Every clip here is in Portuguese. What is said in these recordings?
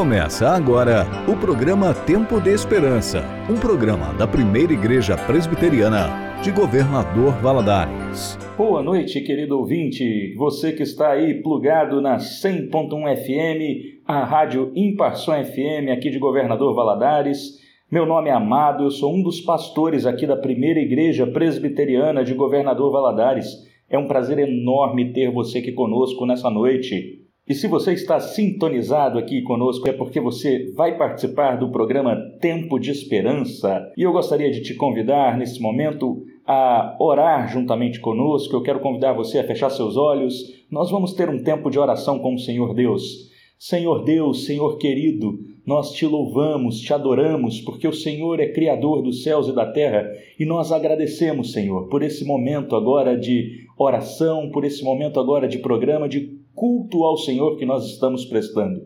Começa agora o programa Tempo de Esperança, um programa da primeira Igreja Presbiteriana de Governador Valadares. Boa noite, querido ouvinte, você que está aí plugado na 100.1 FM, a rádio Imparção FM aqui de Governador Valadares. Meu nome é Amado, eu sou um dos pastores aqui da primeira Igreja Presbiteriana de Governador Valadares. É um prazer enorme ter você aqui conosco nessa noite. E se você está sintonizado aqui conosco é porque você vai participar do programa Tempo de Esperança. E eu gostaria de te convidar nesse momento a orar juntamente conosco. Eu quero convidar você a fechar seus olhos. Nós vamos ter um tempo de oração com o Senhor Deus. Senhor Deus, Senhor querido, nós te louvamos, te adoramos, porque o Senhor é Criador dos céus e da terra, e nós agradecemos, Senhor, por esse momento agora de oração, por esse momento agora de programa, de culto ao Senhor que nós estamos prestando.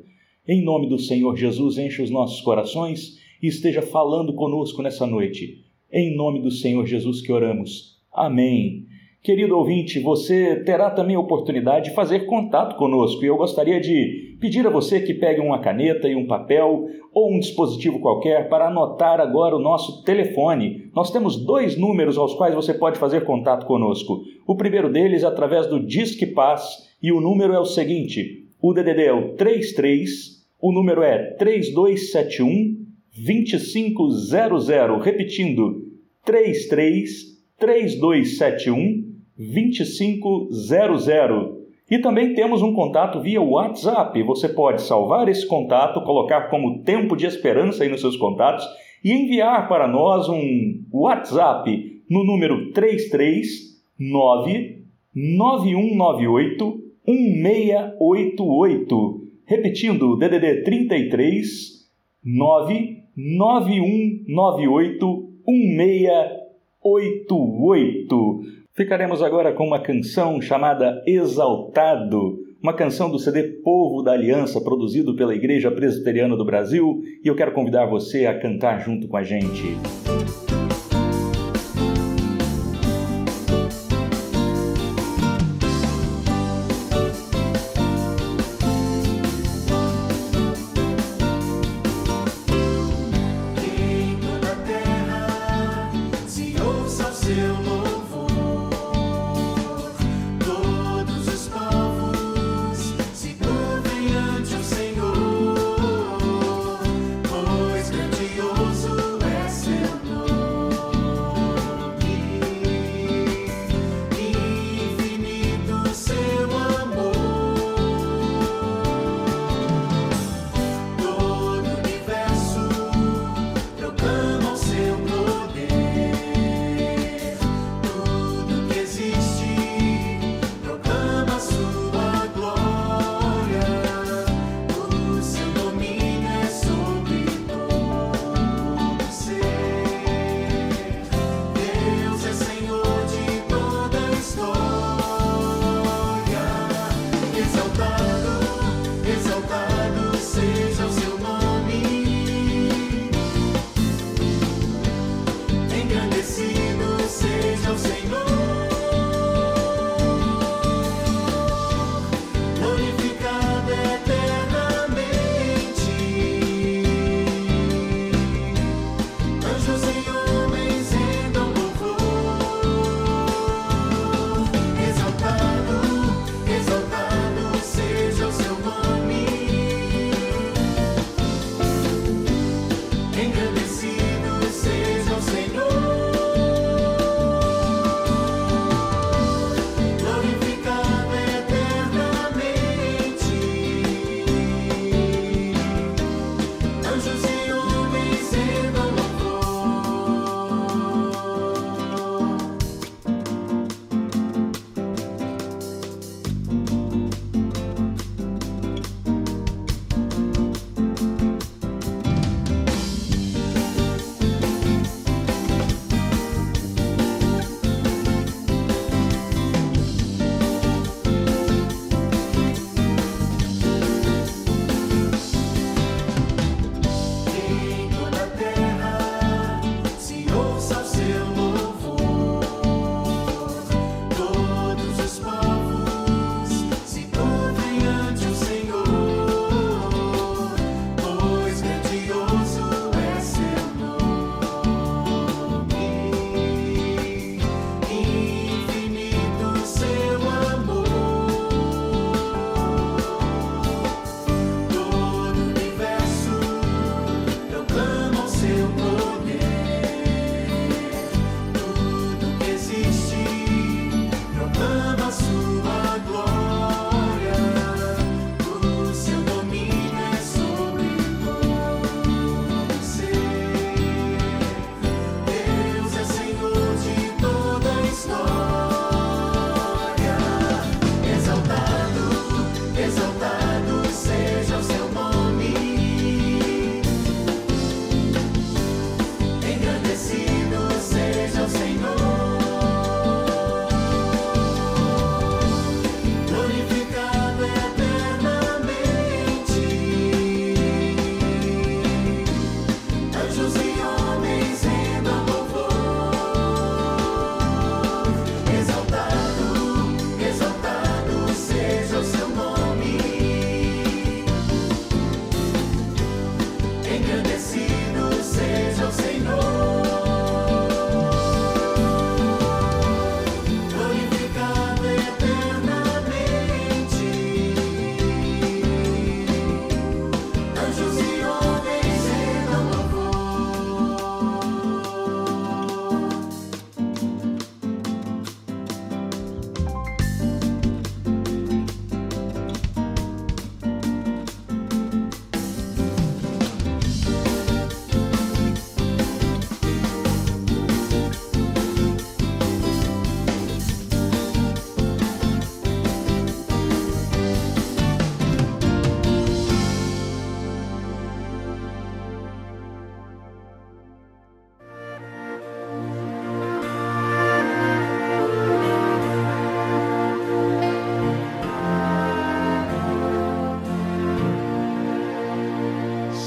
Em nome do Senhor Jesus, enche os nossos corações e esteja falando conosco nessa noite. Em nome do Senhor Jesus que oramos. Amém. Querido ouvinte, você terá também a oportunidade de fazer contato conosco e eu gostaria de pedir a você que pegue uma caneta e um papel ou um dispositivo qualquer para anotar agora o nosso telefone. Nós temos dois números aos quais você pode fazer contato conosco. O primeiro deles é através do Disque Paz e o número é o seguinte: o DDD é o 33, o número é 3271 2500, repetindo 33 3271 2500. E também temos um contato via WhatsApp. Você pode salvar esse contato, colocar como tempo de esperança aí nos seus contatos e enviar para nós um WhatsApp no número 339 9198 1688. Repetindo, DDD 33 99198 1688. Ficaremos agora com uma canção chamada Exaltado, uma canção do CD Povo da Aliança, produzido pela Igreja Presbiteriana do Brasil, e eu quero convidar você a cantar junto com a gente. Pois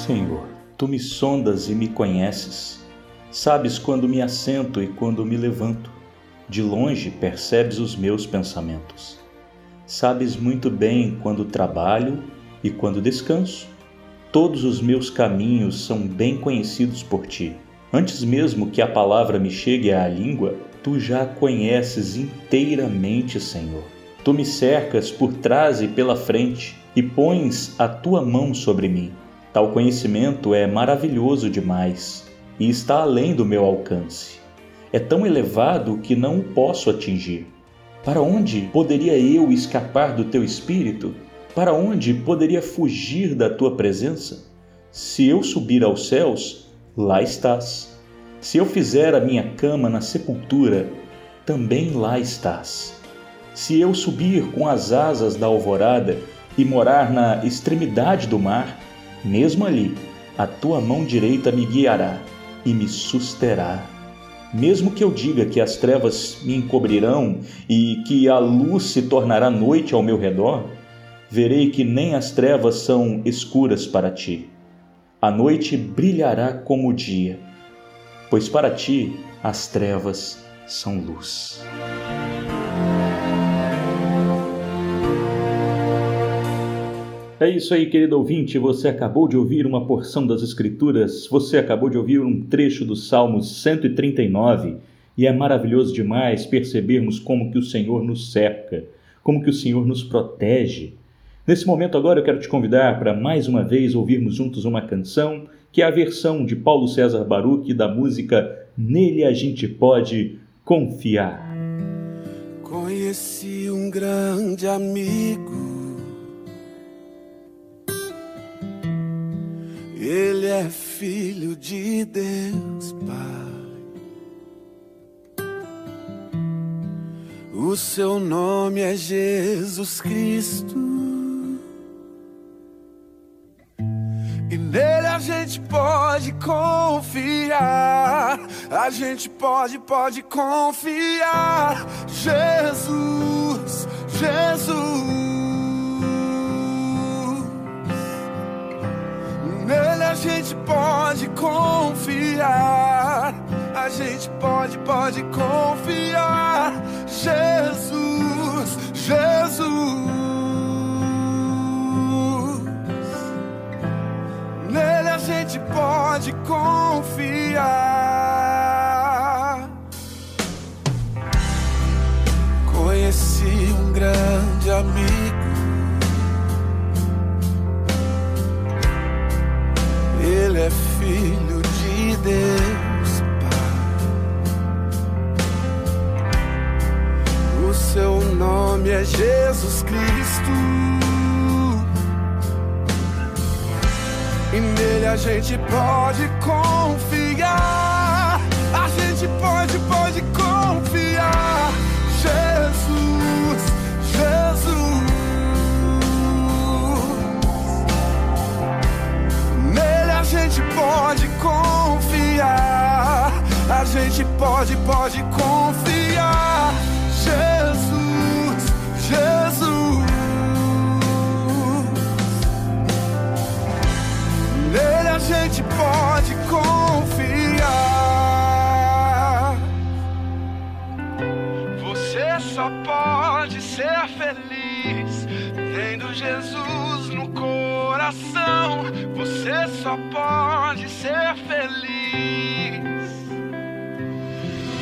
Senhor, tu me sondas e me conheces. Sabes quando me assento e quando me levanto. De longe percebes os meus pensamentos. Sabes muito bem quando trabalho e quando descanso. Todos os meus caminhos são bem conhecidos por ti. Antes mesmo que a palavra me chegue à língua, tu já a conheces inteiramente, Senhor. Tu me cercas por trás e pela frente e pões a tua mão sobre mim. Tal conhecimento é maravilhoso demais e está além do meu alcance. É tão elevado que não o posso atingir. Para onde poderia eu escapar do teu espírito? Para onde poderia fugir da tua presença? Se eu subir aos céus, lá estás. Se eu fizer a minha cama na sepultura, também lá estás. Se eu subir com as asas da alvorada e morar na extremidade do mar, mesmo ali, a tua mão direita me guiará e me susterá. Mesmo que eu diga que as trevas me encobrirão e que a luz se tornará noite ao meu redor, verei que nem as trevas são escuras para ti. A noite brilhará como o dia, pois para ti as trevas são luz. É isso aí, querido ouvinte. Você acabou de ouvir uma porção das Escrituras, você acabou de ouvir um trecho do Salmo 139 e é maravilhoso demais percebermos como que o Senhor nos cerca, como que o Senhor nos protege, Nesse momento agora eu quero te convidar para mais uma vez ouvirmos juntos uma canção que é a versão de Paulo César Baruch da música Nele a gente pode confiar. Conheci um grande amigo. Ele é filho de Deus, Pai. O seu nome é Jesus Cristo. Nele a gente pode confiar. A gente pode, pode confiar. Jesus, Jesus. Nele a gente pode confiar. A gente pode, pode confiar. Jesus, Jesus. gente pode confiar. Conheci um grande amigo. Ele é filho de Deus, Pai. O seu nome é Jesus Cristo. E nele a gente pode confiar. A gente pode, pode confiar. A gente pode confiar. A gente pode, pode confiar. Jesus, Jesus. Nele a gente pode confiar. Você só pode ser feliz tendo Jesus no coração. Você só pode ser feliz.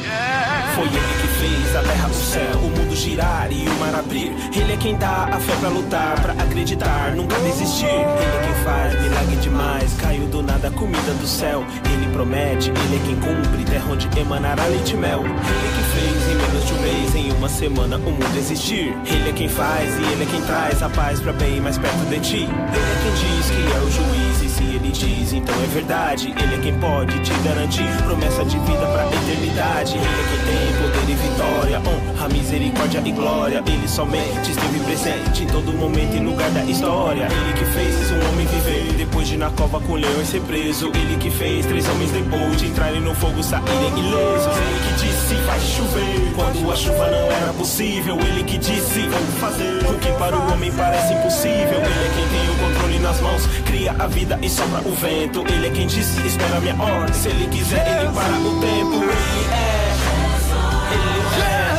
Yeah. Foi ele que fez a terra, o céu, o mundo girar e o mar abrir. Ele é quem dá a fé pra lutar, pra acreditar, nunca desistir. Ele é quem faz milagre demais, caiu do nada a comida do céu. Ele promete, ele é quem cumpre, terra onde emanará leite e mel. Ele é quem fez em menos de um mês, em uma semana, o mundo existir. Ele é quem faz e ele é quem traz a paz pra bem mais perto de ti. Ele é quem diz que é o juiz e se ele diz, então é verdade. Ele é quem pode te garantir promessa de vida pra eternidade. Ele é quem tem poder e vitória, honra, misericórdia e glória. Ele somente esteve presente em todo momento e lugar da história. Ele que fez um homem viver depois de na cova com leões ser preso. Ele que fez três homens depois de entrarem no fogo saírem ilesos. Ele que disse vai chover quando a chuva não era possível. Ele que disse vou fazer o que para o homem parece impossível. Ele é quem tem o controle nas mãos cria a vida e sopra o vento. Ele é quem disse, espera minha ordem. Se ele quiser, ele para o tempo. Ele é. Ele é.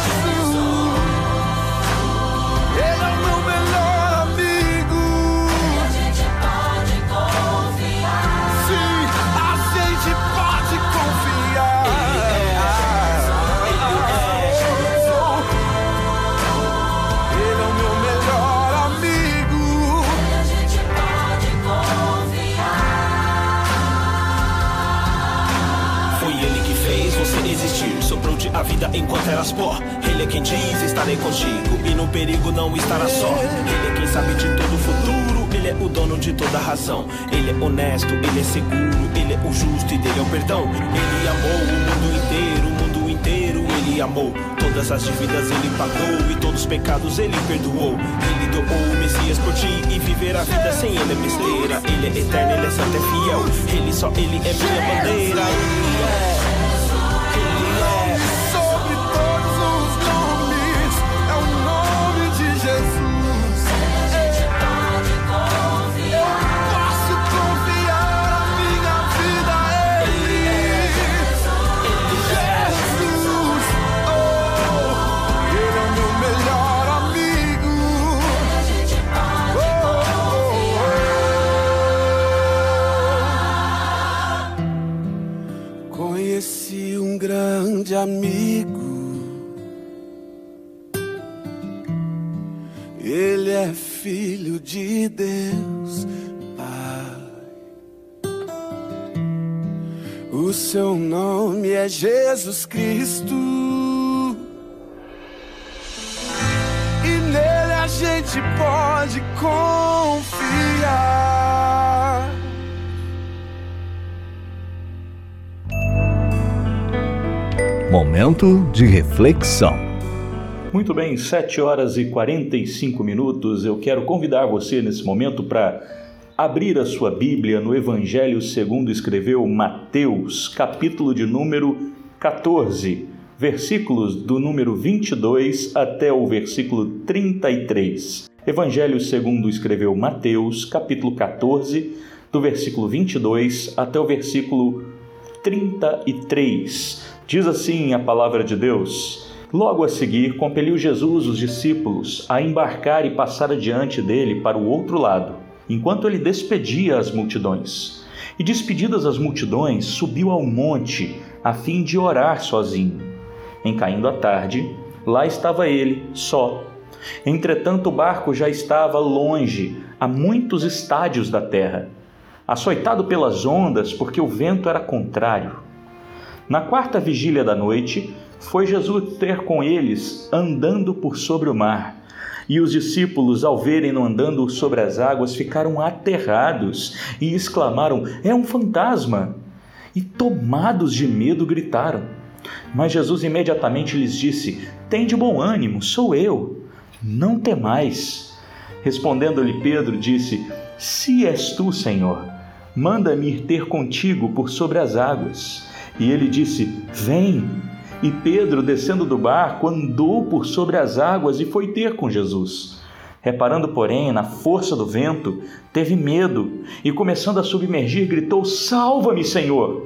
Quem diz: estarei contigo. E no perigo não estará só. Ele é quem sabe de todo o futuro. Ele é o dono de toda razão. Ele é honesto, ele é seguro. Ele é o justo e dele é o perdão. Ele amou o mundo inteiro, o mundo inteiro. Ele amou. Todas as dívidas ele pagou. E todos os pecados ele perdoou. Ele doou o Messias por ti. E viver a vida sem ele é besteira. Ele é eterno, ele é santo, é fiel. Ele só, ele é minha bandeira. Ele é. Momento de reflexão. Muito bem, 7 horas e 45 minutos. Eu quero convidar você nesse momento para abrir a sua Bíblia no Evangelho segundo escreveu Mateus, capítulo de número 14, versículos do número 22 até o versículo 33. Evangelho segundo escreveu Mateus, capítulo 14, do versículo 22 até o versículo 33. Diz assim a palavra de Deus: Logo a seguir, compeliu Jesus os discípulos a embarcar e passar adiante dele para o outro lado, enquanto ele despedia as multidões. E despedidas as multidões, subiu ao monte a fim de orar sozinho. Em caindo a tarde, lá estava ele, só. Entretanto, o barco já estava longe, a muitos estádios da terra, açoitado pelas ondas, porque o vento era contrário. Na quarta vigília da noite, foi Jesus ter com eles andando por sobre o mar. E os discípulos, ao verem-no andando sobre as águas, ficaram aterrados e exclamaram: É um fantasma! E tomados de medo, gritaram. Mas Jesus imediatamente lhes disse: Tem de bom ânimo, sou eu, não temais. Respondendo-lhe Pedro, disse: Se és tu, Senhor, manda-me ir ter contigo por sobre as águas. E ele disse: Vem. E Pedro, descendo do barco, andou por sobre as águas e foi ter com Jesus. Reparando, porém, na força do vento, teve medo e, começando a submergir, gritou: Salva-me, Senhor!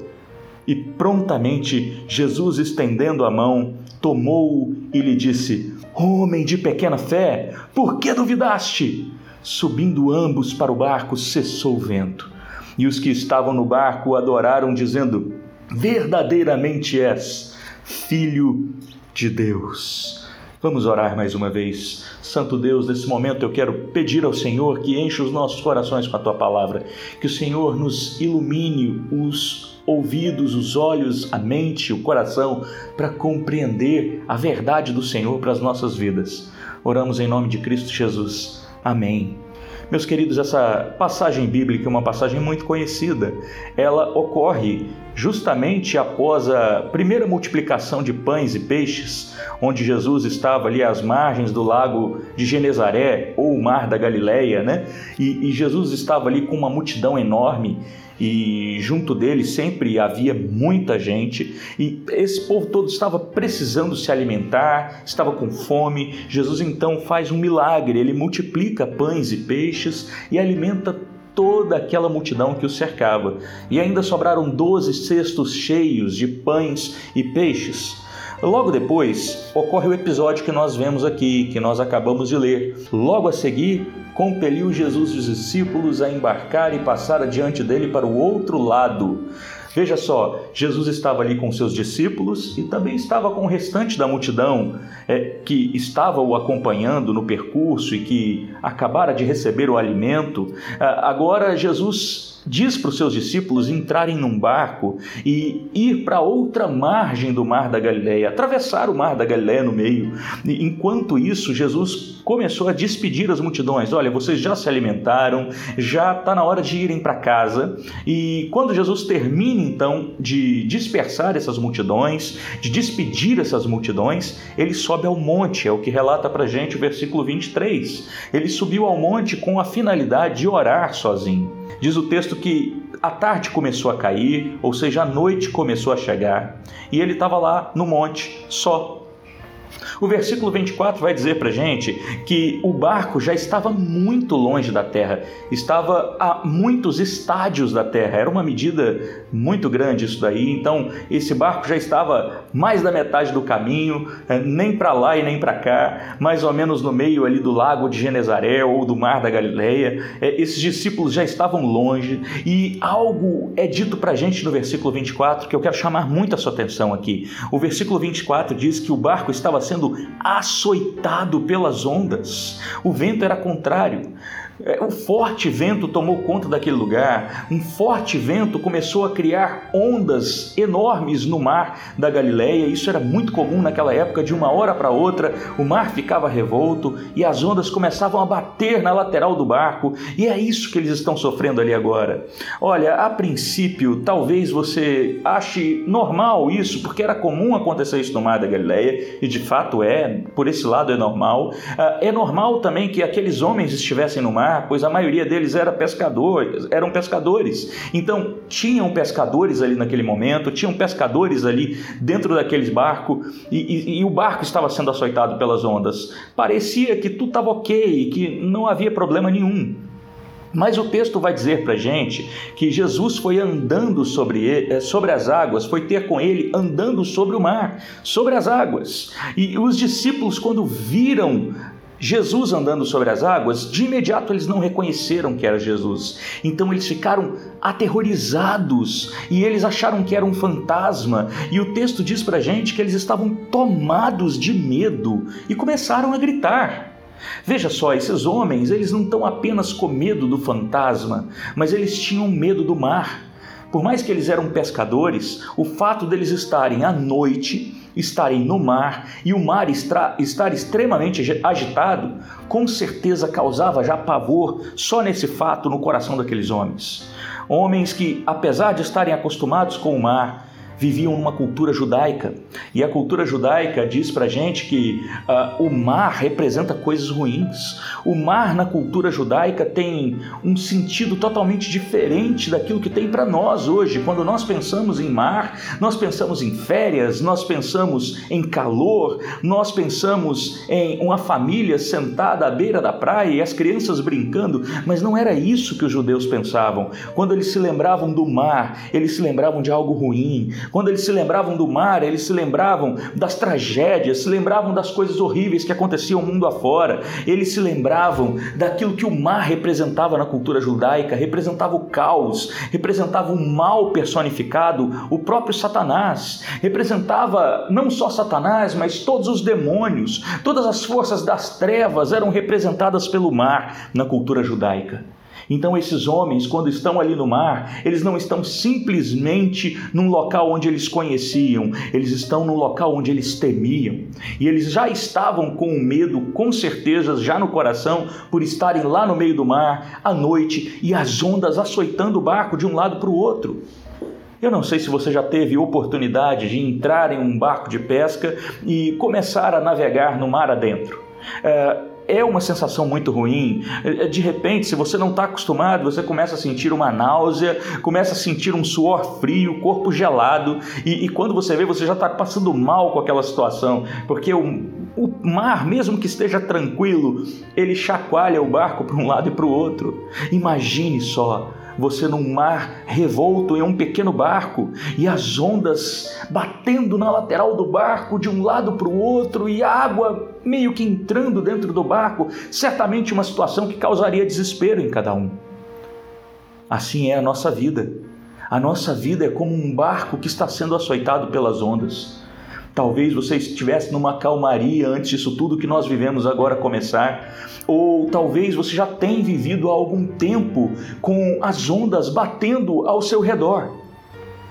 E prontamente Jesus, estendendo a mão, tomou-o e lhe disse: Homem de pequena fé, por que duvidaste? Subindo ambos para o barco, cessou o vento. E os que estavam no barco adoraram, dizendo: verdadeiramente és filho de Deus. Vamos orar mais uma vez. Santo Deus, nesse momento eu quero pedir ao Senhor que enche os nossos corações com a tua palavra, que o Senhor nos ilumine os ouvidos, os olhos, a mente, o coração para compreender a verdade do Senhor para as nossas vidas. Oramos em nome de Cristo Jesus. Amém. Meus queridos, essa passagem bíblica é uma passagem muito conhecida. Ela ocorre justamente após a primeira multiplicação de pães e peixes, onde Jesus estava ali às margens do lago de Genezaré ou o mar da Galileia, né? E, e Jesus estava ali com uma multidão enorme e junto dele sempre havia muita gente e esse povo todo estava precisando se alimentar, estava com fome. Jesus então faz um milagre, ele multiplica pães e peixes e alimenta toda aquela multidão que o cercava. E ainda sobraram doze cestos cheios de pães e peixes. Logo depois, ocorre o episódio que nós vemos aqui, que nós acabamos de ler. Logo a seguir, compeliu Jesus os discípulos a embarcar e passar adiante dele para o outro lado. Veja só, Jesus estava ali com seus discípulos e também estava com o restante da multidão é, que estava o acompanhando no percurso e que acabara de receber o alimento. Ah, agora, Jesus diz para os seus discípulos entrarem num barco e ir para outra margem do mar da Galileia, atravessar o mar da Galileia no meio. E, enquanto isso, Jesus começou a despedir as multidões. Olha, vocês já se alimentaram, já está na hora de irem para casa. E quando Jesus termina então de dispersar essas multidões, de despedir essas multidões, ele sobe ao monte, é o que relata para gente o versículo 23. Ele subiu ao monte com a finalidade de orar sozinho. Diz o texto que a tarde começou a cair, ou seja, a noite começou a chegar, e ele estava lá no monte, só. O versículo 24 vai dizer para gente que o barco já estava muito longe da terra, estava a muitos estádios da terra, era uma medida muito grande isso daí. Então, esse barco já estava mais da metade do caminho, eh, nem para lá e nem para cá, mais ou menos no meio ali do lago de Genezaré ou do mar da Galileia. Eh, esses discípulos já estavam longe e algo é dito para gente no versículo 24 que eu quero chamar muito a sua atenção aqui. O versículo 24 diz que o barco estava sendo açoitado pelas ondas. O vento era contrário. É, um forte vento tomou conta daquele lugar. Um forte vento começou a criar ondas enormes no mar da Galileia. Isso era muito comum naquela época. De uma hora para outra, o mar ficava revolto e as ondas começavam a bater na lateral do barco. E é isso que eles estão sofrendo ali agora. Olha, a princípio, talvez você ache normal isso, porque era comum acontecer isso no mar da Galileia e de fato é. Por esse lado é normal. Ah, é normal também que aqueles homens estivessem no mar pois a maioria deles era pescadores, eram pescadores. Então, tinham pescadores ali naquele momento, tinham pescadores ali dentro daqueles barcos e, e, e o barco estava sendo açoitado pelas ondas. Parecia que tudo estava ok, que não havia problema nenhum. Mas o texto vai dizer para gente que Jesus foi andando sobre, ele, eh, sobre as águas, foi ter com ele andando sobre o mar, sobre as águas. E os discípulos, quando viram Jesus andando sobre as águas, de imediato eles não reconheceram que era Jesus. Então eles ficaram aterrorizados e eles acharam que era um fantasma. E o texto diz para gente que eles estavam tomados de medo e começaram a gritar. Veja só, esses homens, eles não estão apenas com medo do fantasma, mas eles tinham medo do mar. Por mais que eles eram pescadores, o fato deles estarem à noite estarem no mar e o mar estar extremamente agitado, com certeza causava já pavor só nesse fato no coração daqueles homens. Homens que, apesar de estarem acostumados com o mar, viviam numa cultura judaica. E a cultura judaica diz para gente que uh, o mar representa coisas ruins. O mar na cultura judaica tem um sentido totalmente diferente daquilo que tem para nós hoje. Quando nós pensamos em mar, nós pensamos em férias, nós pensamos em calor, nós pensamos em uma família sentada à beira da praia e as crianças brincando, mas não era isso que os judeus pensavam. Quando eles se lembravam do mar, eles se lembravam de algo ruim. Quando eles se lembravam do mar, eles se lembravam das tragédias, se lembravam das coisas horríveis que aconteciam mundo afora. Eles se lembravam daquilo que o mar representava na cultura judaica, representava o caos, representava o mal personificado, o próprio Satanás, representava não só Satanás, mas todos os demônios, todas as forças das trevas eram representadas pelo mar na cultura judaica. Então, esses homens, quando estão ali no mar, eles não estão simplesmente num local onde eles conheciam, eles estão num local onde eles temiam. E eles já estavam com medo, com certeza, já no coração, por estarem lá no meio do mar, à noite, e as ondas açoitando o barco de um lado para o outro. Eu não sei se você já teve oportunidade de entrar em um barco de pesca e começar a navegar no mar adentro. É, é uma sensação muito ruim. É, de repente, se você não está acostumado, você começa a sentir uma náusea, começa a sentir um suor frio, corpo gelado, e, e quando você vê, você já está passando mal com aquela situação, porque o, o mar, mesmo que esteja tranquilo, ele chacoalha o barco para um lado e para o outro. Imagine só você num mar revolto em um pequeno barco e as ondas batendo na lateral do barco de um lado para o outro e a água meio que entrando dentro do barco, certamente uma situação que causaria desespero em cada um. Assim é a nossa vida. A nossa vida é como um barco que está sendo açoitado pelas ondas. Talvez você estivesse numa calmaria antes disso tudo que nós vivemos agora começar, ou talvez você já tenha vivido há algum tempo com as ondas batendo ao seu redor.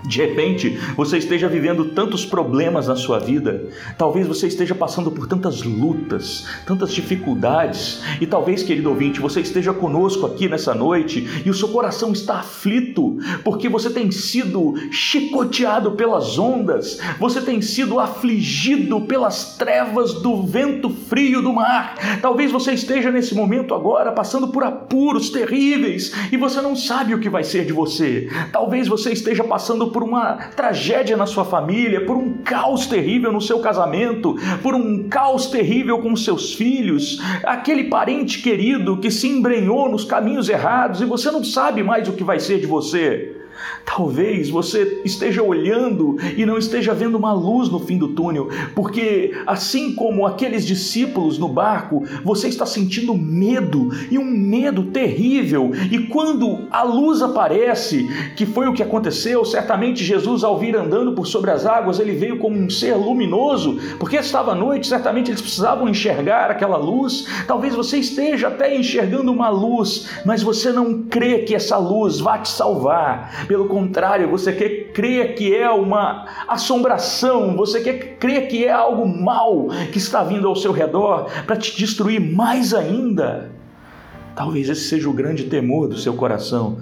De repente, você esteja vivendo tantos problemas na sua vida, talvez você esteja passando por tantas lutas, tantas dificuldades, e talvez, querido ouvinte, você esteja conosco aqui nessa noite e o seu coração está aflito, porque você tem sido chicoteado pelas ondas, você tem sido afligido pelas trevas do vento frio do mar. Talvez você esteja nesse momento agora passando por apuros terríveis e você não sabe o que vai ser de você. Talvez você esteja passando por uma tragédia na sua família, por um caos terrível no seu casamento, por um caos terrível com seus filhos, aquele parente querido que se embrenhou nos caminhos errados e você não sabe mais o que vai ser de você. Talvez você esteja olhando e não esteja vendo uma luz no fim do túnel, porque assim como aqueles discípulos no barco, você está sentindo medo e um medo terrível. E quando a luz aparece, que foi o que aconteceu, certamente Jesus, ao vir andando por sobre as águas, ele veio como um ser luminoso, porque estava à noite, certamente eles precisavam enxergar aquela luz. Talvez você esteja até enxergando uma luz, mas você não crê que essa luz vá te salvar pelo contrário, você quer crer que é uma assombração, você quer crer que é algo mal que está vindo ao seu redor para te destruir mais ainda. Talvez esse seja o grande temor do seu coração.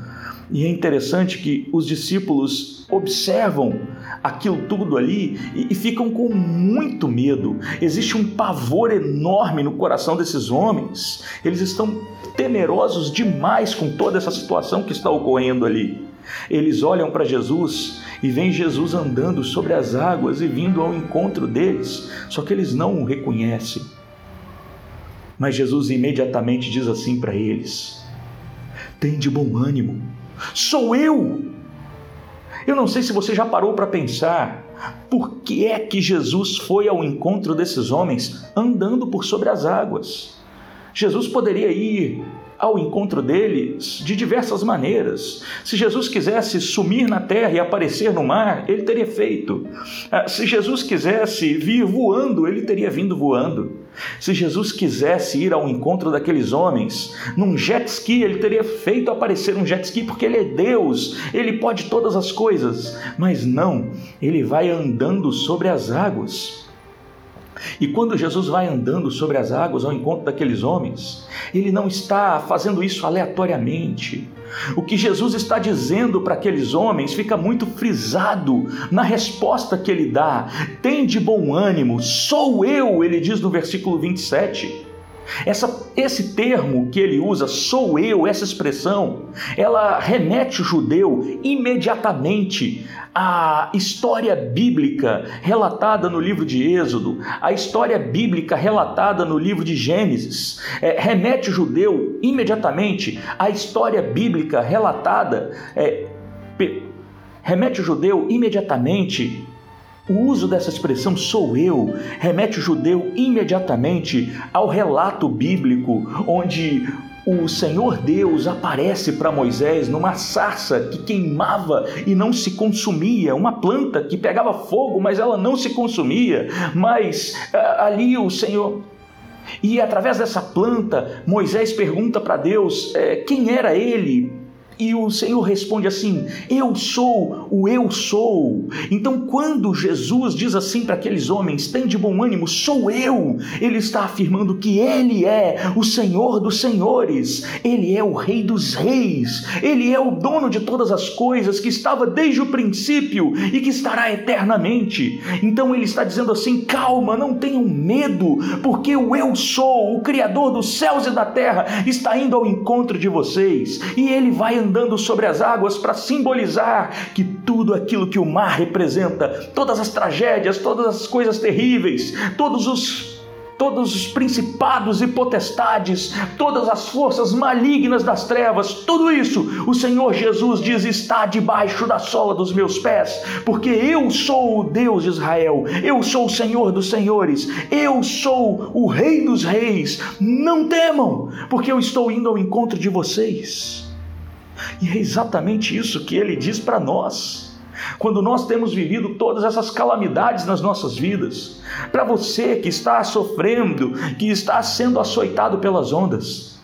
E é interessante que os discípulos observam aquilo tudo ali e, e, ficam com muito medo. Existe um pavor enorme no coração desses homens. Eles estão temerosos demais com toda essa situação que está ocorrendo ali. Eles olham para Jesus e veem Jesus andando sobre as águas e vindo ao encontro deles, só que eles não o reconhecem. Mas Jesus imediatamente diz assim para eles: Tem de bom ânimo, sou eu. Eu não sei se você já parou para pensar por que é que Jesus foi ao encontro desses homens andando por sobre as águas. Jesus poderia ir ao encontro deles de diversas maneiras. Se Jesus quisesse sumir na terra e aparecer no mar, ele teria feito. Ah, se Jesus quisesse vir voando, ele teria vindo voando. Se Jesus quisesse ir ao encontro daqueles homens num jet ski, ele teria feito aparecer um jet ski, porque ele é Deus, ele pode todas as coisas. Mas não, ele vai andando sobre as águas. E quando Jesus vai andando sobre as águas ao encontro daqueles homens, ele não está fazendo isso aleatoriamente. O que Jesus está dizendo para aqueles homens fica muito frisado na resposta que ele dá. Tem de bom ânimo, sou eu, ele diz no versículo 27. Essa, esse termo que ele usa, sou eu, essa expressão, ela remete o judeu imediatamente à história bíblica relatada no livro de Êxodo, a história bíblica relatada no livro de Gênesis. É, remete o judeu imediatamente à história bíblica relatada, é, remete o judeu imediatamente o uso dessa expressão sou eu remete o judeu imediatamente ao relato bíblico onde o Senhor Deus aparece para Moisés numa sarça que queimava e não se consumia, uma planta que pegava fogo, mas ela não se consumia. Mas ali o Senhor e através dessa planta, Moisés pergunta para Deus é, quem era ele, e o Senhor responde assim: Eu sou o eu sou. Então, quando Jesus diz assim para aqueles homens: Tem de bom ânimo, sou eu, ele está afirmando que ele é o Senhor dos senhores, ele é o Rei dos reis, ele é o dono de todas as coisas, que estava desde o princípio e que estará eternamente. Então, ele está dizendo assim: Calma, não tenham medo, porque o eu sou, o Criador dos céus e da terra, está indo ao encontro de vocês e ele vai andando sobre as águas para simbolizar que tudo aquilo que o mar representa, todas as tragédias, todas as coisas terríveis, todos os todos os principados e potestades, todas as forças malignas das trevas, tudo isso, o Senhor Jesus diz: está debaixo da sola dos meus pés, porque eu sou o Deus de Israel, eu sou o Senhor dos senhores, eu sou o Rei dos reis. Não temam, porque eu estou indo ao encontro de vocês. E é exatamente isso que ele diz para nós. Quando nós temos vivido todas essas calamidades nas nossas vidas, para você que está sofrendo, que está sendo açoitado pelas ondas,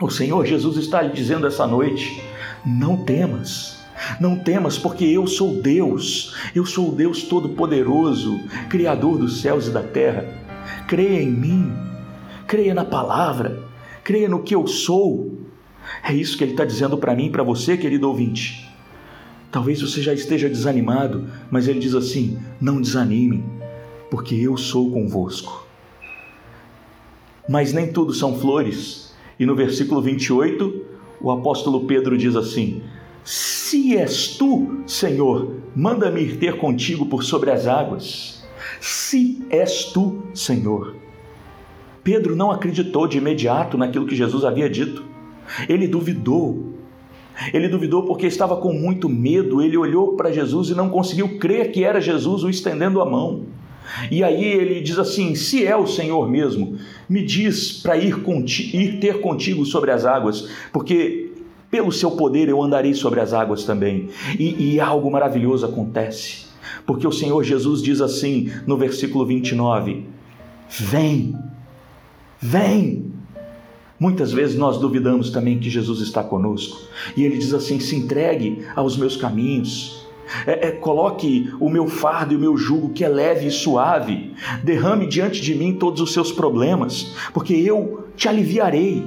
o Senhor Jesus está lhe dizendo essa noite: não temas. Não temas, porque eu sou Deus, eu sou o Deus Todo-Poderoso, Criador dos céus e da terra. Creia em mim, creia na palavra, creia no que eu sou. É isso que ele está dizendo para mim e para você, querido ouvinte. Talvez você já esteja desanimado, mas ele diz assim: não desanime, porque eu sou convosco. Mas nem tudo são flores. E no versículo 28, o apóstolo Pedro diz assim: Se és tu, Senhor, manda-me ir ter contigo por sobre as águas. Se és tu, Senhor. Pedro não acreditou de imediato naquilo que Jesus havia dito. Ele duvidou, ele duvidou porque estava com muito medo. Ele olhou para Jesus e não conseguiu crer que era Jesus o estendendo a mão. E aí ele diz assim: Se é o Senhor mesmo, me diz para ir, ir ter contigo sobre as águas, porque pelo seu poder eu andarei sobre as águas também. E, e algo maravilhoso acontece, porque o Senhor Jesus diz assim no versículo 29: Vem, vem. Muitas vezes nós duvidamos também que Jesus está conosco. E ele diz assim: se entregue aos meus caminhos. É, é, coloque o meu fardo e o meu jugo que é leve e suave. Derrame diante de mim todos os seus problemas, porque eu te aliviarei.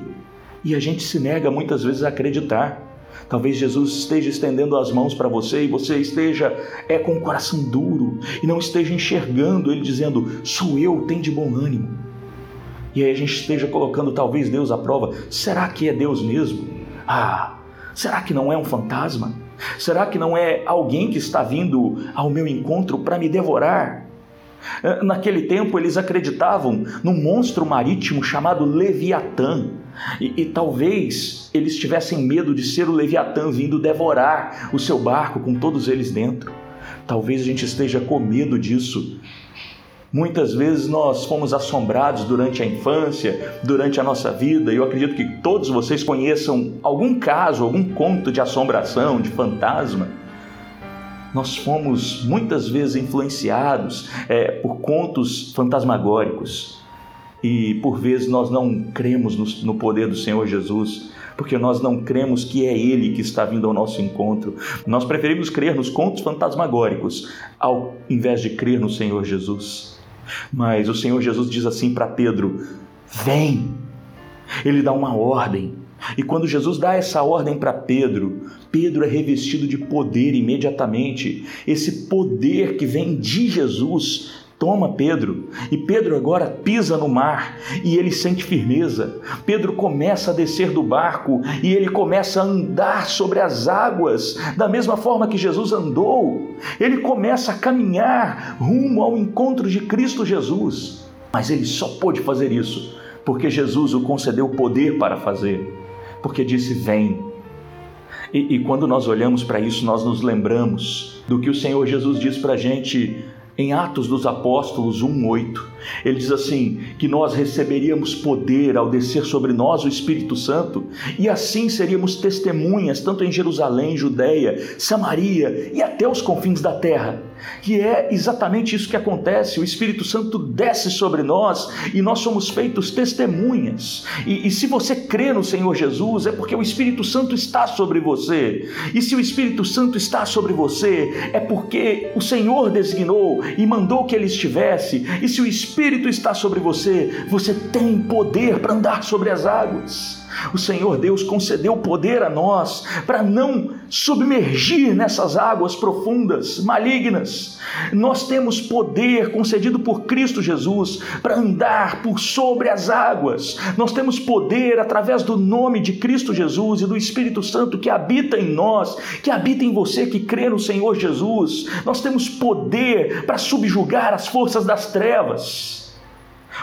E a gente se nega muitas vezes a acreditar. Talvez Jesus esteja estendendo as mãos para você e você esteja é com o coração duro e não esteja enxergando ele dizendo: "Sou eu, tem de bom ânimo" e aí a gente esteja colocando talvez Deus à prova. Será que é Deus mesmo? Ah, será que não é um fantasma? Será que não é alguém que está vindo ao meu encontro para me devorar? Eh, naquele tempo eles acreditavam num monstro marítimo chamado Leviatã. E, e, talvez eles tivessem medo de ser o Leviatã vindo devorar o seu barco com todos eles dentro. Talvez a gente esteja com medo disso Muitas vezes nós fomos assombrados durante a infância, durante a nossa vida, e eu acredito que todos vocês conheçam algum caso, algum conto de assombração, de fantasma. Nós fomos muitas vezes influenciados é, por contos fantasmagóricos e por vezes nós não cremos no, no poder do Senhor Jesus, porque nós não cremos que é Ele que está vindo ao nosso encontro. Nós preferimos crer nos contos fantasmagóricos ao invés de crer no Senhor Jesus. Mas o Senhor Jesus diz assim para Pedro: Vem. Ele dá uma ordem. E quando Jesus dá essa ordem para Pedro, Pedro é revestido de poder imediatamente. Esse poder que vem de Jesus Toma Pedro. E Pedro agora pisa no mar e ele sente firmeza. Pedro começa a descer do barco e ele começa a andar sobre as águas, da mesma forma que Jesus andou. Ele começa a caminhar rumo ao encontro de Cristo Jesus. Mas ele só pôde fazer isso porque Jesus o concedeu poder para fazer. Porque disse: Vem. E, e quando nós olhamos para isso, nós nos lembramos do que o Senhor Jesus diz para a gente em Atos dos Apóstolos 1:8, ele diz assim: que nós receberíamos poder ao descer sobre nós o Espírito Santo, e assim seríamos testemunhas tanto em Jerusalém, Judéia, Samaria e até os confins da terra. Que é exatamente isso que acontece: o Espírito Santo desce sobre nós e nós somos feitos testemunhas. E, e se você crê no Senhor Jesus, é porque o Espírito Santo está sobre você. E se o Espírito Santo está sobre você, é porque o Senhor designou e mandou que ele estivesse. E se o Espírito está sobre você, você tem poder para andar sobre as águas. O Senhor Deus concedeu poder a nós para não submergir nessas águas profundas, malignas. Nós temos poder concedido por Cristo Jesus para andar por sobre as águas. Nós temos poder através do nome de Cristo Jesus e do Espírito Santo que habita em nós, que habita em você que crê no Senhor Jesus. Nós temos poder para subjugar as forças das trevas.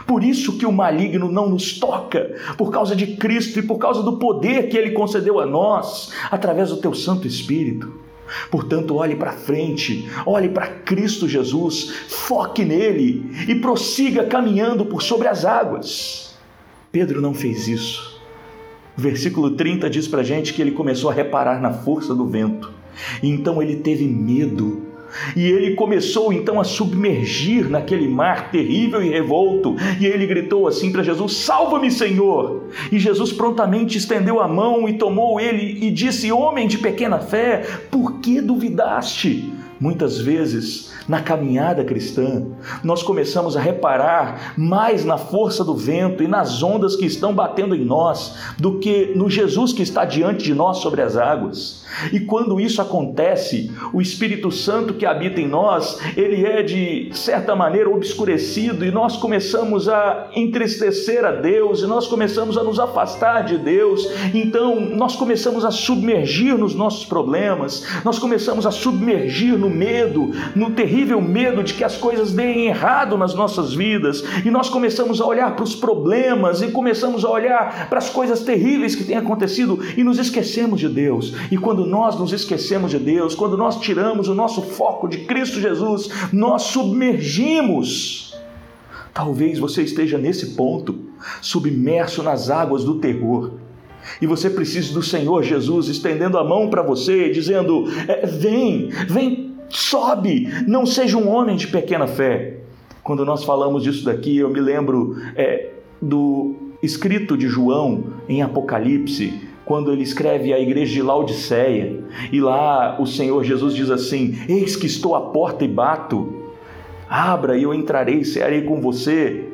Por isso que o maligno não nos toca, por causa de Cristo e por causa do poder que ele concedeu a nós através do teu Santo Espírito. Portanto, olhe para frente, olhe para Cristo Jesus, foque nele e prossiga caminhando por sobre as águas. Pedro não fez isso. O versículo 30 diz para a gente que ele começou a reparar na força do vento. E então ele teve medo e ele começou então a submergir naquele mar terrível e revolto. E ele gritou assim para Jesus: Salva-me, Senhor! E Jesus prontamente estendeu a mão e tomou ele e disse: Homem de pequena fé, por que duvidaste? Muitas vezes na caminhada cristã, nós começamos a reparar mais na força do vento e nas ondas que estão batendo em nós do que no Jesus que está diante de nós sobre as águas. E quando isso acontece, o Espírito Santo que habita em nós, ele é de certa maneira obscurecido e nós começamos a entristecer a Deus e nós começamos a nos afastar de Deus. Então, nós começamos a submergir nos nossos problemas, nós começamos a submergir no medo, no terrível medo de que as coisas deem errado nas nossas vidas, e nós começamos a olhar para os problemas e começamos a olhar para as coisas terríveis que têm acontecido e nos esquecemos de Deus. E quando nós nos esquecemos de Deus, quando nós tiramos o nosso foco de Cristo Jesus, nós submergimos. Talvez você esteja nesse ponto, submerso nas águas do terror. E você precisa do Senhor Jesus estendendo a mão para você, dizendo: é, Vem, vem, sobe, não seja um homem de pequena fé. Quando nós falamos disso daqui, eu me lembro é, do escrito de João em Apocalipse, quando ele escreve à igreja de Laodiceia, e lá o Senhor Jesus diz assim: Eis que estou à porta e bato. Abra e eu entrarei cearei com você.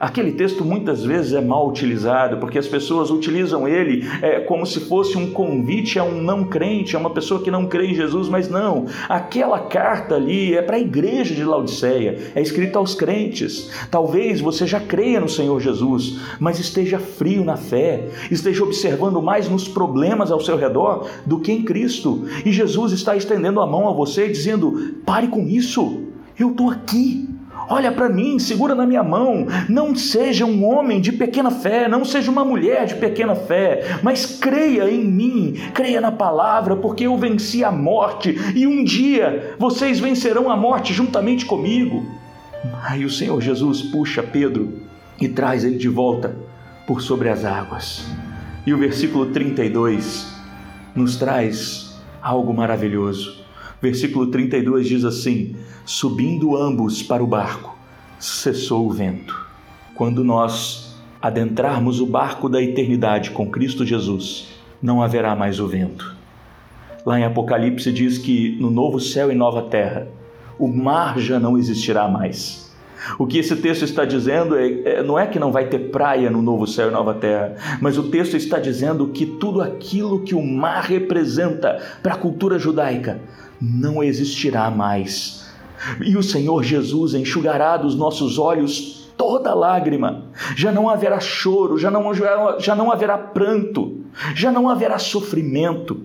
Aquele texto muitas vezes é mal utilizado, porque as pessoas utilizam ele é, como se fosse um convite a um não crente, a uma pessoa que não crê em Jesus, mas não. Aquela carta ali é para a igreja de Laodiceia, é escrita aos crentes. Talvez você já creia no Senhor Jesus, mas esteja frio na fé, esteja observando mais nos problemas ao seu redor do que em Cristo. E Jesus está estendendo a mão a você, dizendo: pare com isso, eu estou aqui. Olha para mim, segura na minha mão. Não seja um homem de pequena fé, não seja uma mulher de pequena fé, mas creia em mim, creia na palavra, porque eu venci a morte e um dia vocês vencerão a morte juntamente comigo. Aí o Senhor Jesus puxa Pedro e traz ele de volta por sobre as águas. E o versículo 32 nos traz algo maravilhoso. Versículo 32 diz assim: Subindo ambos para o barco, cessou o vento. Quando nós adentrarmos o barco da eternidade com Cristo Jesus, não haverá mais o vento. Lá em Apocalipse diz que no novo céu e nova terra, o mar já não existirá mais. O que esse texto está dizendo é, é, não é que não vai ter praia no novo céu e nova terra, mas o texto está dizendo que tudo aquilo que o mar representa para a cultura judaica não existirá mais. E o Senhor Jesus enxugará dos nossos olhos toda lágrima. Já não haverá choro, já não, já, não haverá pranto, já não haverá sofrimento.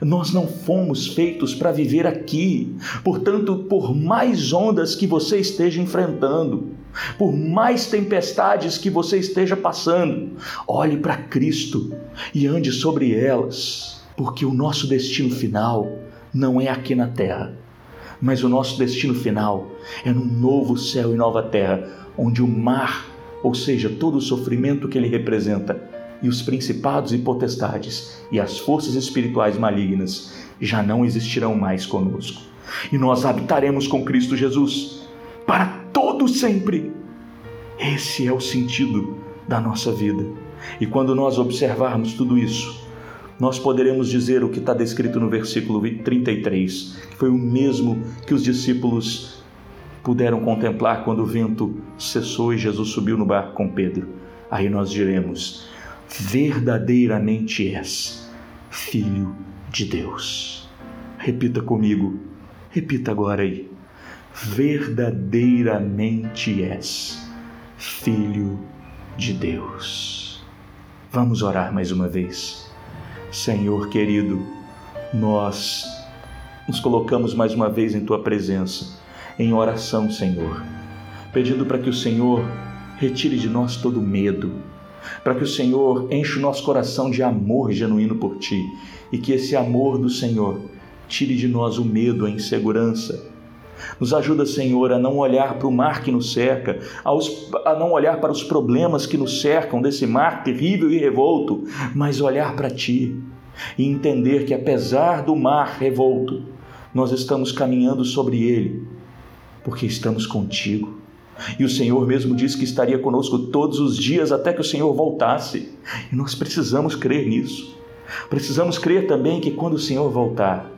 Nós não fomos feitos para viver aqui. Portanto, por mais ondas que você esteja enfrentando, por mais tempestades que você esteja passando, olhe para Cristo e ande sobre elas, porque o nosso destino final não é aqui na terra, mas o nosso destino final é no novo céu e nova terra, onde o mar, ou seja, todo o sofrimento que ele representa, e os principados e potestades e as forças espirituais malignas já não existirão mais conosco. E nós habitaremos com Cristo Jesus para todo sempre. Esse é o sentido da nossa vida. E quando nós observarmos tudo isso, nós poderemos dizer o que está descrito no versículo 33, que foi o mesmo que os discípulos puderam contemplar quando o vento cessou e Jesus subiu no barco com Pedro. Aí nós diremos: verdadeiramente és filho de Deus. Repita comigo, repita agora aí. Verdadeiramente és filho de Deus. Vamos orar mais uma vez. Senhor querido, nós nos colocamos mais uma vez em tua presença, em oração, Senhor, pedindo para que o Senhor retire de nós todo medo, para que o Senhor enche o nosso coração de amor genuíno por Ti e que esse amor do Senhor tire de nós o medo, a insegurança. Nos ajuda, Senhor, a não olhar para o mar que nos cerca, a não olhar para os problemas que nos cercam desse mar terrível e revolto, mas olhar para Ti e entender que, apesar do mar revolto, nós estamos caminhando sobre ele, porque estamos contigo. E o Senhor mesmo disse que estaria conosco todos os dias até que o Senhor voltasse. E nós precisamos crer nisso. Precisamos crer também que quando o Senhor voltar,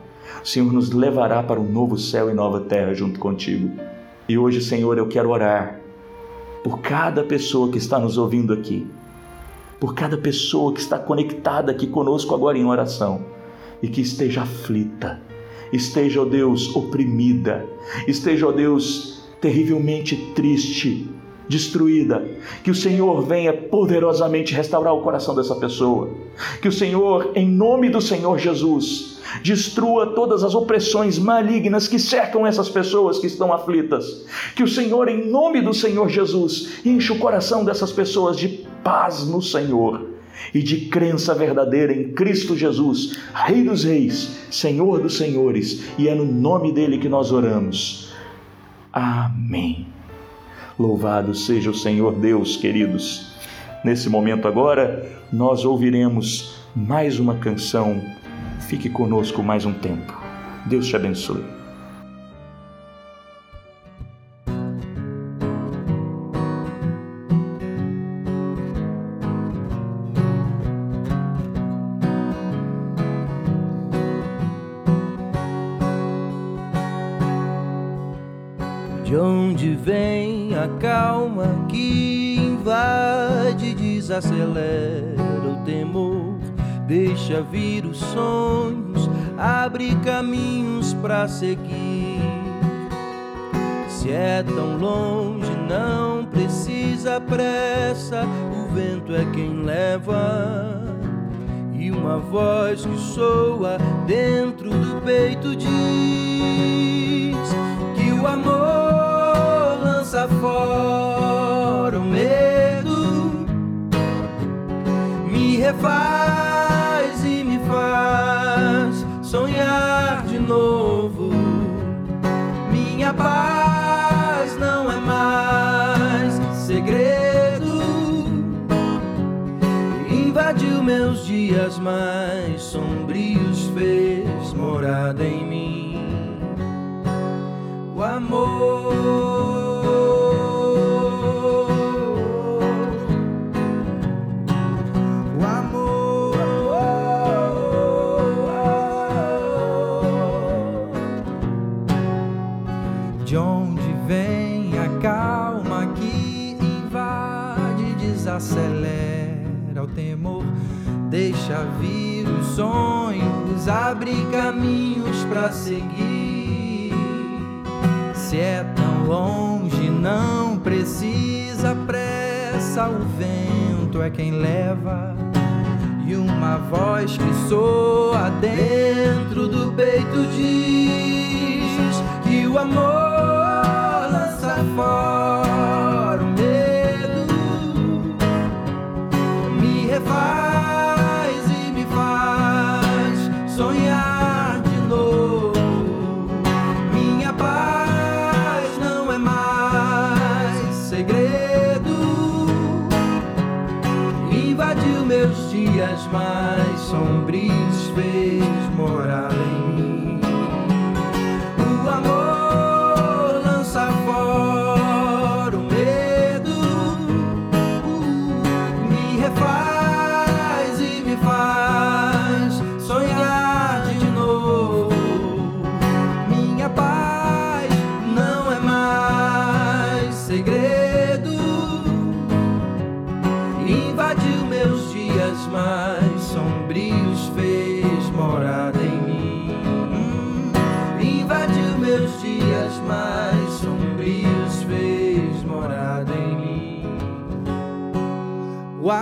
o Senhor nos levará para um novo céu e nova terra junto contigo. E hoje, Senhor, eu quero orar por cada pessoa que está nos ouvindo aqui, por cada pessoa que está conectada aqui conosco agora em oração e que esteja aflita, esteja, ó Deus, oprimida, esteja, ó Deus, terrivelmente triste, destruída. Que o Senhor venha poderosamente restaurar o coração dessa pessoa. Que o Senhor, em nome do Senhor Jesus, destrua todas as opressões malignas que cercam essas pessoas que estão aflitas. Que o Senhor, em nome do Senhor Jesus, enche o coração dessas pessoas de paz no Senhor e de crença verdadeira em Cristo Jesus, Rei dos Reis, Senhor dos Senhores, e é no nome dele que nós oramos. Amém. Louvado seja o Senhor Deus, queridos. Nesse momento agora, nós ouviremos mais uma canção. Fique conosco mais um tempo. Deus te abençoe. Desacelera o temor, deixa vir os sonhos, abre caminhos para seguir. Se é tão longe, não precisa pressa, o vento é quem leva. E uma voz que soa dentro do peito diz que o amor lança fora refaz e me faz sonhar de novo. Minha paz não é mais segredo, invadiu meus dias mais sombrios, fez morada em mim o amor. Deixa vir os sonhos, abre caminhos para seguir. Se é tão longe, não precisa pressa, o vento é quem leva. E uma voz que soa dentro do peito diz que o amor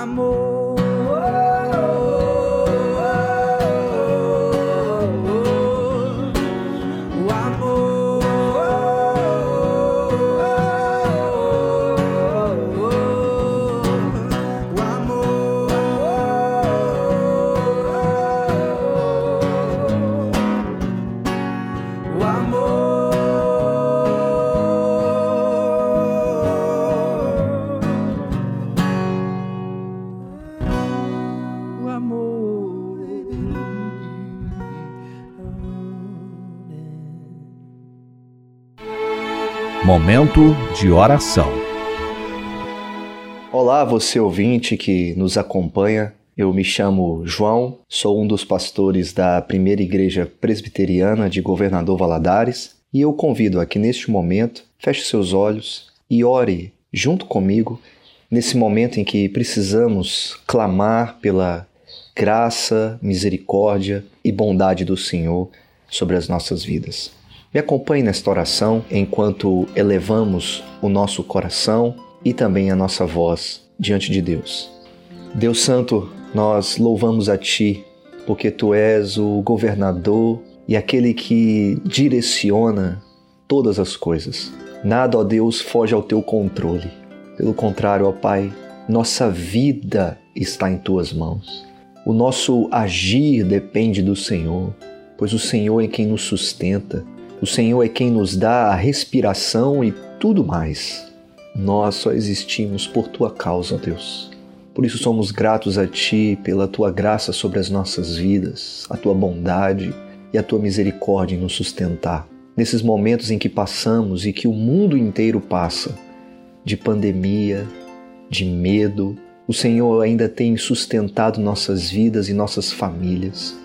amor. Momento de oração. Olá, você ouvinte que nos acompanha. Eu me chamo João, sou um dos pastores da Primeira Igreja Presbiteriana de Governador Valadares e eu convido a que neste momento feche seus olhos e ore junto comigo nesse momento em que precisamos clamar pela graça, misericórdia e bondade do Senhor sobre as nossas vidas. Me acompanhe nesta oração enquanto elevamos o nosso coração e também a nossa voz diante de Deus. Deus Santo, nós louvamos a Ti, porque Tu és o governador e aquele que direciona todas as coisas. Nada, ó Deus, foge ao Teu controle. Pelo contrário, ó Pai, nossa vida está em Tuas mãos. O nosso agir depende do Senhor, pois o Senhor é quem nos sustenta, o Senhor é quem nos dá a respiração e tudo mais. Nós só existimos por tua causa, Deus. Por isso somos gratos a Ti pela Tua graça sobre as nossas vidas, a Tua bondade e a Tua misericórdia em nos sustentar. Nesses momentos em que passamos e que o mundo inteiro passa, de pandemia, de medo, o Senhor ainda tem sustentado nossas vidas e nossas famílias.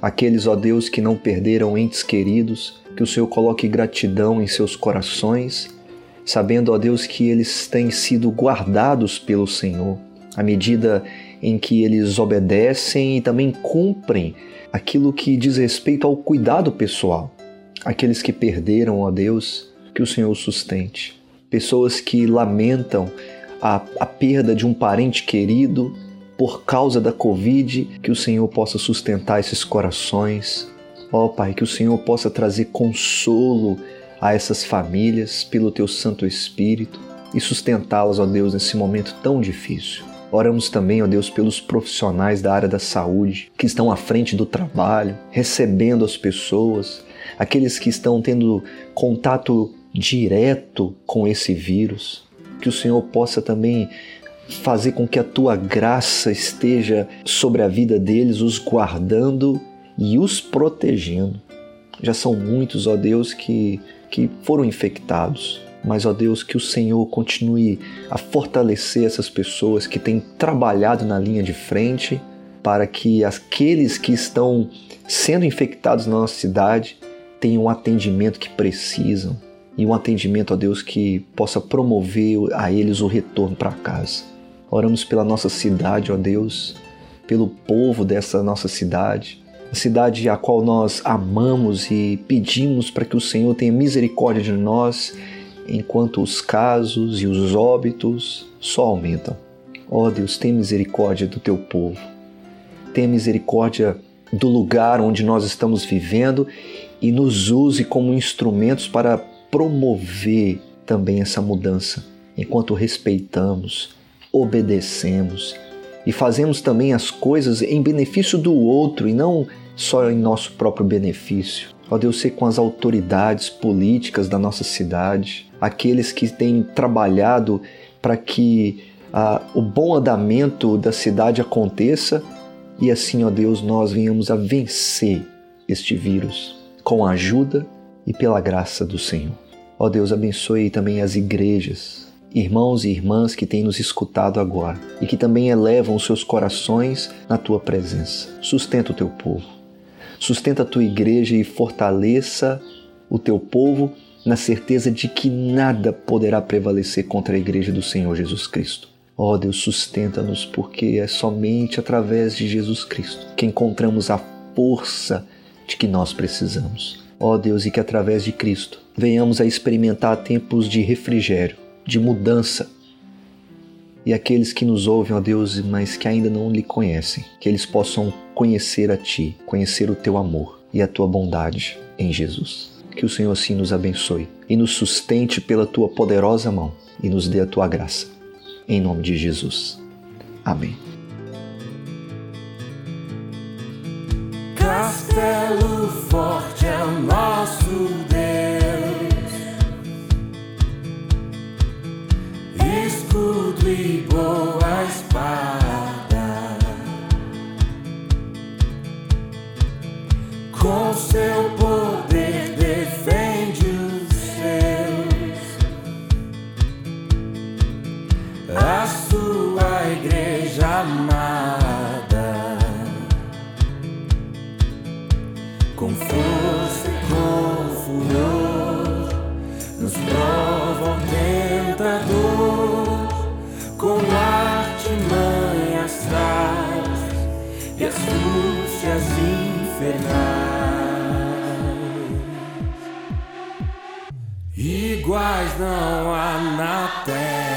Aqueles, ó Deus, que não perderam entes queridos, que o Senhor coloque gratidão em seus corações, sabendo, ó Deus, que eles têm sido guardados pelo Senhor, à medida em que eles obedecem e também cumprem aquilo que diz respeito ao cuidado pessoal. Aqueles que perderam, ó Deus, que o Senhor sustente. Pessoas que lamentam a, a perda de um parente querido por causa da Covid, que o Senhor possa sustentar esses corações. Ó oh, Pai, que o Senhor possa trazer consolo a essas famílias pelo Teu Santo Espírito e sustentá-las, ó Deus, nesse momento tão difícil. Oramos também, ó Deus, pelos profissionais da área da saúde que estão à frente do trabalho, recebendo as pessoas, aqueles que estão tendo contato direto com esse vírus que o Senhor possa também fazer com que a tua graça esteja sobre a vida deles, os guardando e os protegendo. Já são muitos, ó Deus, que, que foram infectados, mas, ó Deus, que o Senhor continue a fortalecer essas pessoas que têm trabalhado na linha de frente para que aqueles que estão sendo infectados na nossa cidade tenham o atendimento que precisam e um atendimento a Deus que possa promover a eles o retorno para casa. Oramos pela nossa cidade, ó Deus, pelo povo dessa nossa cidade, cidade a qual nós amamos e pedimos para que o Senhor tenha misericórdia de nós, enquanto os casos e os óbitos só aumentam. Ó Deus, tem misericórdia do teu povo. Tenha misericórdia do lugar onde nós estamos vivendo e nos use como instrumentos para promover também essa mudança, enquanto respeitamos, obedecemos e fazemos também as coisas em benefício do outro e não só em nosso próprio benefício. Ó Deus, ser com as autoridades políticas da nossa cidade, aqueles que têm trabalhado para que ah, o bom andamento da cidade aconteça e assim, ó Deus, nós venhamos a vencer este vírus com a ajuda e pela graça do Senhor. Ó Deus, abençoe também as igrejas, irmãos e irmãs que têm nos escutado agora e que também elevam seus corações na tua presença. Sustenta o teu povo, sustenta a tua igreja e fortaleça o teu povo na certeza de que nada poderá prevalecer contra a igreja do Senhor Jesus Cristo. Ó oh Deus, sustenta-nos, porque é somente através de Jesus Cristo que encontramos a força de que nós precisamos. Ó oh Deus, e que através de Cristo venhamos a experimentar tempos de refrigério, de mudança. E aqueles que nos ouvem, ó Deus, mas que ainda não lhe conhecem, que eles possam conhecer a Ti, conhecer o Teu amor e a Tua bondade em Jesus. Que o Senhor assim nos abençoe e nos sustente pela Tua poderosa mão e nos dê a Tua graça. Em nome de Jesus. Amém. Castelo forte é nosso Deus, boa espada, com seu poder Iguais não há na terra.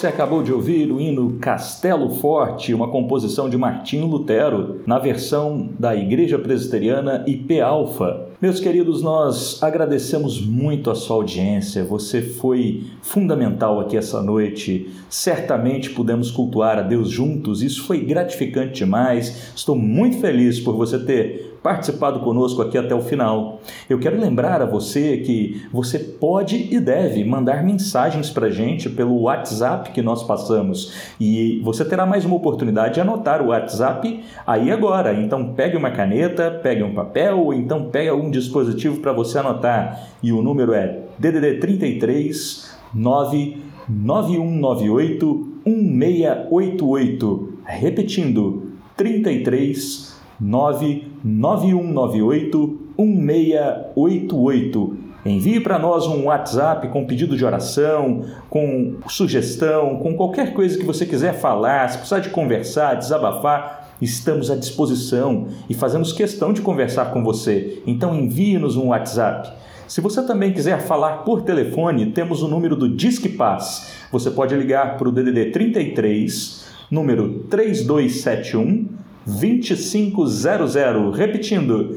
Você acabou de ouvir o hino Castelo Forte, uma composição de Martinho Lutero, na versão da Igreja Presbiteriana IP Alfa. Meus queridos, nós agradecemos muito a sua audiência. Você foi fundamental aqui essa noite. Certamente pudemos cultuar a Deus juntos. Isso foi gratificante demais. Estou muito feliz por você ter participado conosco aqui até o final. Eu quero lembrar a você que você pode e deve mandar mensagens para a gente pelo WhatsApp que nós passamos e você terá mais uma oportunidade de anotar o WhatsApp aí agora. Então pegue uma caneta, pegue um papel ou então pegue algum dispositivo para você anotar e o número é DDD 33 99198 1688. Repetindo, 33 99198 1688. Envie para nós um WhatsApp com pedido de oração, com sugestão, com qualquer coisa que você quiser falar, se precisar de conversar, desabafar, estamos à disposição e fazemos questão de conversar com você. Então envie-nos um WhatsApp. Se você também quiser falar por telefone, temos o número do Disque Paz. Você pode ligar para o DDD 33, número 3271 2500, repetindo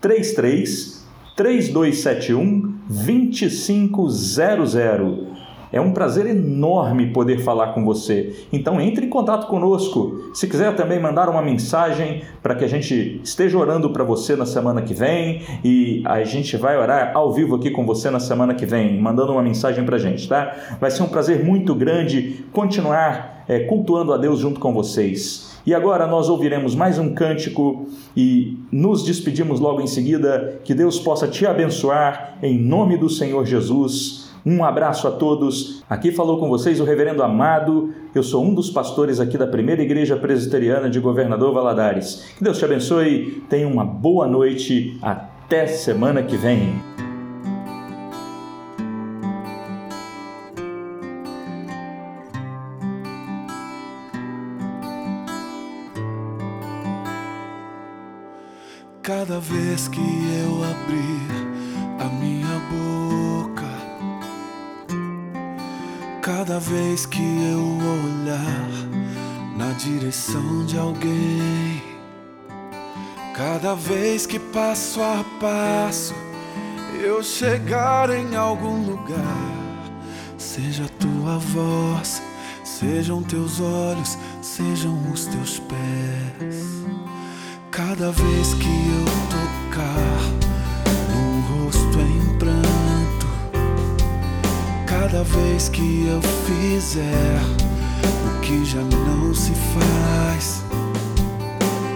33 3271 2500. É um prazer enorme poder falar com você. Então entre em contato conosco. Se quiser também mandar uma mensagem para que a gente esteja orando para você na semana que vem e a gente vai orar ao vivo aqui com você na semana que vem, mandando uma mensagem para a gente, tá? Vai ser um prazer muito grande continuar é, cultuando a Deus junto com vocês. E agora nós ouviremos mais um cântico e nos despedimos logo em seguida. Que Deus possa te abençoar em nome do Senhor Jesus. Um abraço a todos. Aqui falou com vocês o Reverendo Amado. Eu sou um dos pastores aqui da Primeira Igreja Presbiteriana de Governador Valadares. Que Deus te abençoe. Tenha uma boa noite. Até semana que vem. Vez que eu abrir a minha boca, cada vez que eu olhar na direção de alguém, cada vez que passo a passo eu chegar em algum lugar, seja tua voz, sejam teus olhos, sejam os teus pés. Cada vez que eu tocar num rosto em pranto, cada vez que eu fizer o que já não se faz,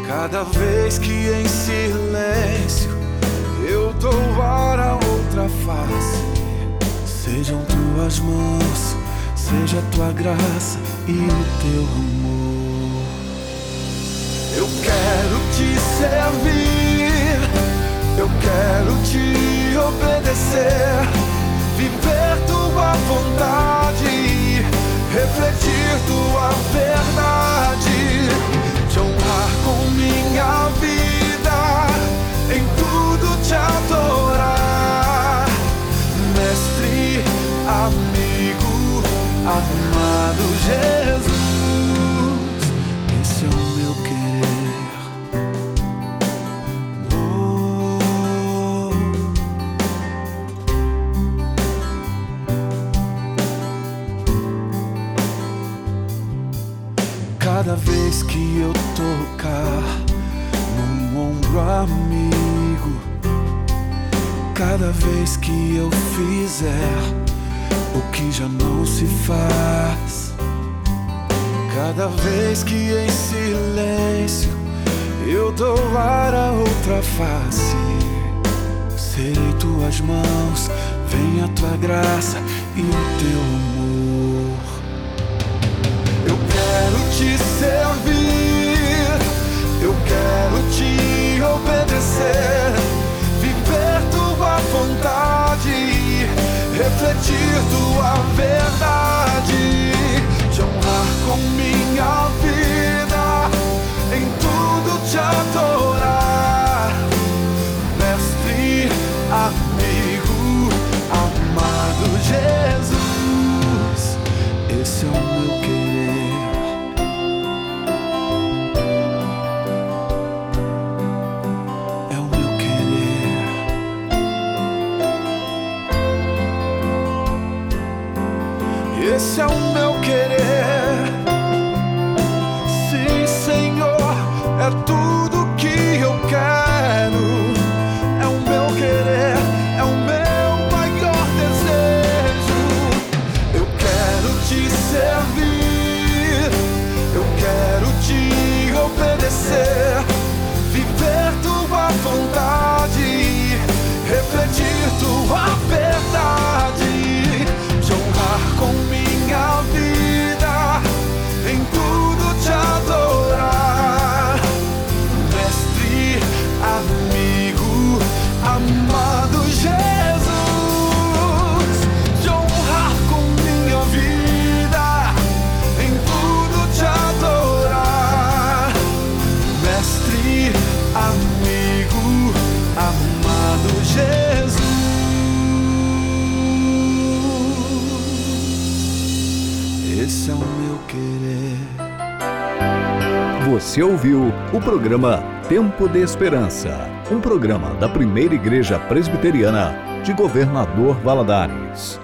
cada vez que em silêncio eu dou a outra face, sejam tuas mãos, seja tua graça e o teu amor. Eu quero servir, eu quero te obedecer, viver tua vontade, refletir tua verdade, te honrar com minha vida, em tudo te adorar, mestre, amigo, amado Jesus. Vez que eu tocar num ombro amigo, cada vez que eu fizer o que já não se faz. Cada vez que em silêncio eu dou ar a outra face, serei tuas mãos, vem a tua graça e o teu amor. Te servir, eu quero te obedecer, viver tua vontade, refletir tua verdade, Você ouviu o programa Tempo de Esperança, um programa da primeira igreja presbiteriana de Governador Valadares.